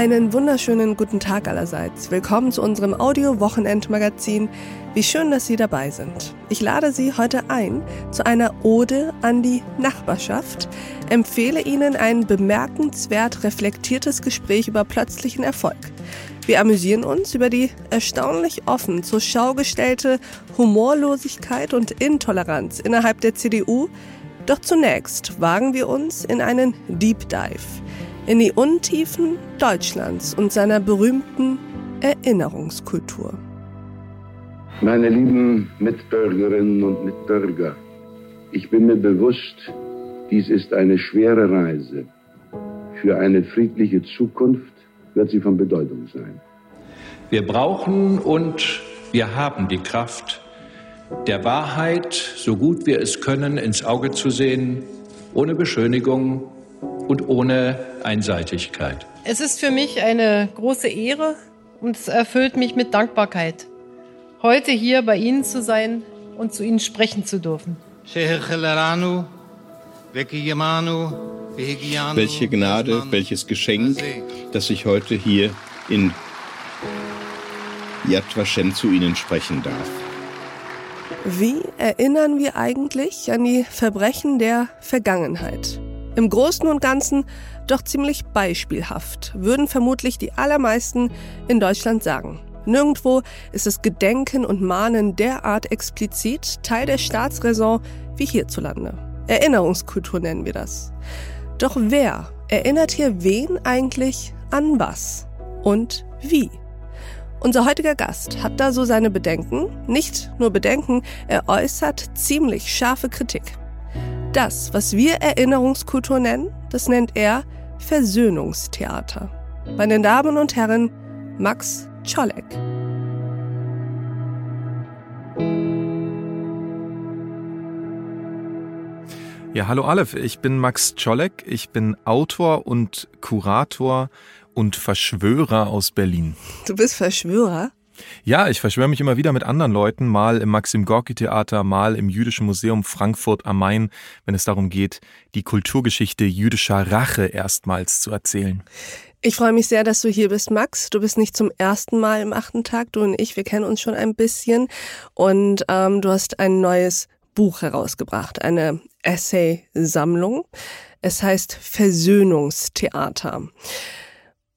Einen wunderschönen guten Tag allerseits. Willkommen zu unserem Audio-Wochenend-Magazin. Wie schön, dass Sie dabei sind. Ich lade Sie heute ein zu einer Ode an die Nachbarschaft, empfehle Ihnen ein bemerkenswert reflektiertes Gespräch über plötzlichen Erfolg. Wir amüsieren uns über die erstaunlich offen zur Schau gestellte Humorlosigkeit und Intoleranz innerhalb der CDU. Doch zunächst wagen wir uns in einen Deep Dive in die Untiefen Deutschlands und seiner berühmten Erinnerungskultur. Meine lieben Mitbürgerinnen und Mitbürger, ich bin mir bewusst, dies ist eine schwere Reise. Für eine friedliche Zukunft wird sie von Bedeutung sein. Wir brauchen und wir haben die Kraft, der Wahrheit, so gut wir es können, ins Auge zu sehen, ohne Beschönigung und ohne Einseitigkeit. Es ist für mich eine große Ehre und es erfüllt mich mit Dankbarkeit, heute hier bei Ihnen zu sein und zu Ihnen sprechen zu dürfen. Welche Gnade, welches Geschenk, dass ich heute hier in Yad Vashem zu Ihnen sprechen darf. Wie erinnern wir eigentlich an die Verbrechen der Vergangenheit? Im Großen und Ganzen doch ziemlich beispielhaft, würden vermutlich die allermeisten in Deutschland sagen. Nirgendwo ist das Gedenken und Mahnen derart explizit Teil der Staatsräson wie hierzulande. Erinnerungskultur nennen wir das. Doch wer erinnert hier wen eigentlich an was und wie? Unser heutiger Gast hat da so seine Bedenken, nicht nur Bedenken, er äußert ziemlich scharfe Kritik. Das, was wir Erinnerungskultur nennen, das nennt er Versöhnungstheater. Meine Damen und Herren, Max Czolek. Ja, hallo Aleph, ich bin Max Czolek, ich bin Autor und Kurator und Verschwörer aus Berlin. Du bist Verschwörer? Ja, ich verschwöre mich immer wieder mit anderen Leuten, mal im Maxim Gorki Theater, mal im Jüdischen Museum Frankfurt am Main, wenn es darum geht, die Kulturgeschichte jüdischer Rache erstmals zu erzählen. Ich freue mich sehr, dass du hier bist, Max. Du bist nicht zum ersten Mal im achten Tag. Du und ich, wir kennen uns schon ein bisschen. Und ähm, du hast ein neues Buch herausgebracht, eine Essay-Sammlung. Es heißt Versöhnungstheater.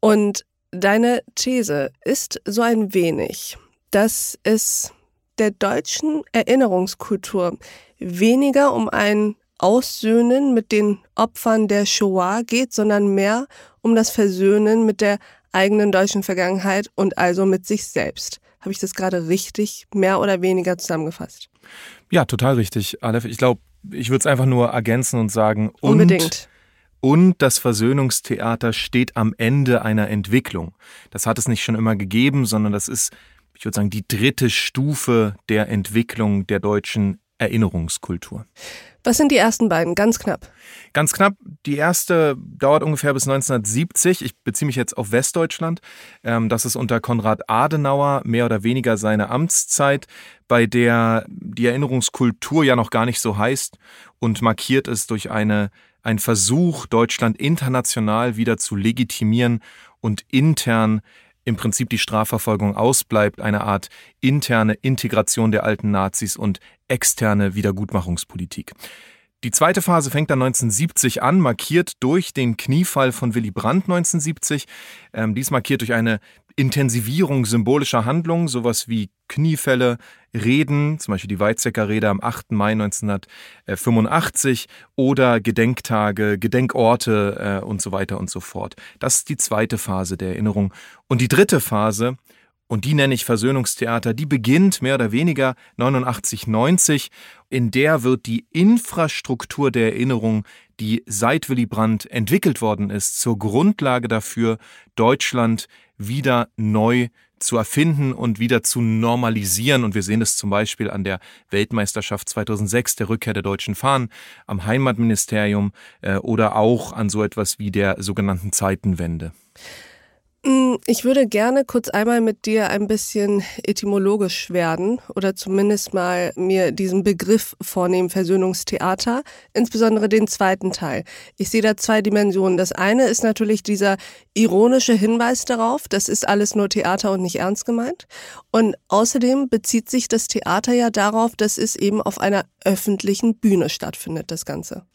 Und Deine These ist so ein wenig, dass es der deutschen Erinnerungskultur weniger um ein Aussöhnen mit den Opfern der Shoah geht, sondern mehr um das Versöhnen mit der eigenen deutschen Vergangenheit und also mit sich selbst. Habe ich das gerade richtig mehr oder weniger zusammengefasst? Ja, total richtig, Aleph. Ich glaube, ich würde es einfach nur ergänzen und sagen, Unbedingt. Und das Versöhnungstheater steht am Ende einer Entwicklung. Das hat es nicht schon immer gegeben, sondern das ist, ich würde sagen, die dritte Stufe der Entwicklung der deutschen Erinnerungskultur. Was sind die ersten beiden? Ganz knapp. Ganz knapp. Die erste dauert ungefähr bis 1970. Ich beziehe mich jetzt auf Westdeutschland. Ähm, das ist unter Konrad Adenauer mehr oder weniger seine Amtszeit, bei der die Erinnerungskultur ja noch gar nicht so heißt und markiert ist durch eine ein Versuch, Deutschland international wieder zu legitimieren und intern im Prinzip die Strafverfolgung ausbleibt, eine Art interne Integration der alten Nazis und externe Wiedergutmachungspolitik. Die zweite Phase fängt dann 1970 an, markiert durch den Kniefall von Willy Brandt 1970. Ähm, dies markiert durch eine Intensivierung symbolischer Handlungen, sowas wie Kniefälle, Reden, zum Beispiel die Weizsäcker Rede am 8. Mai 1985 oder Gedenktage, Gedenkorte äh, und so weiter und so fort. Das ist die zweite Phase der Erinnerung. Und die dritte Phase und die nenne ich Versöhnungstheater, die beginnt mehr oder weniger 89, 90. In der wird die Infrastruktur der Erinnerung, die seit Willy Brandt entwickelt worden ist, zur Grundlage dafür, Deutschland wieder neu zu erfinden und wieder zu normalisieren. Und wir sehen es zum Beispiel an der Weltmeisterschaft 2006, der Rückkehr der deutschen Fahnen, am Heimatministerium äh, oder auch an so etwas wie der sogenannten Zeitenwende. Mm, ich würde gerne kurz einmal mit dir ein bisschen etymologisch werden oder zumindest mal mir diesen Begriff vornehmen, Versöhnungstheater, insbesondere den zweiten Teil. Ich sehe da zwei Dimensionen. Das eine ist natürlich dieser ironische Hinweis darauf, das ist alles nur Theater und nicht ernst gemeint. Und außerdem bezieht sich das Theater ja darauf, dass es eben auf einer öffentlichen Bühne stattfindet, das Ganze.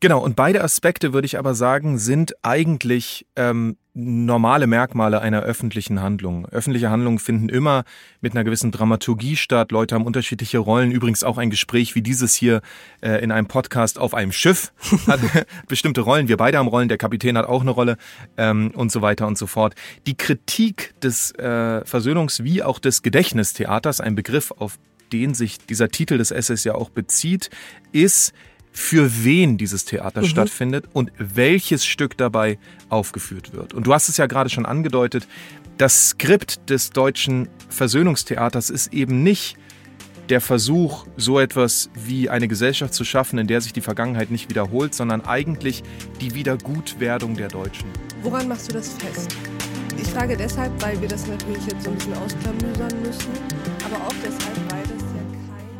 Genau, und beide Aspekte, würde ich aber sagen, sind eigentlich ähm, normale Merkmale einer öffentlichen Handlung. Öffentliche Handlungen finden immer mit einer gewissen Dramaturgie statt. Leute haben unterschiedliche Rollen. Übrigens auch ein Gespräch wie dieses hier äh, in einem Podcast auf einem Schiff hat bestimmte Rollen. Wir beide haben Rollen, der Kapitän hat auch eine Rolle ähm, und so weiter und so fort. Die Kritik des äh, Versöhnungs- wie auch des Gedächtnistheaters, ein Begriff, auf den sich dieser Titel des Essays ja auch bezieht, ist, für wen dieses Theater mhm. stattfindet und welches Stück dabei aufgeführt wird. Und du hast es ja gerade schon angedeutet, das Skript des deutschen Versöhnungstheaters ist eben nicht der Versuch, so etwas wie eine Gesellschaft zu schaffen, in der sich die Vergangenheit nicht wiederholt, sondern eigentlich die Wiedergutwerdung der Deutschen. Woran machst du das fest? Ich frage deshalb, weil wir das natürlich jetzt so ein bisschen ausklamüsern müssen, aber auch deshalb,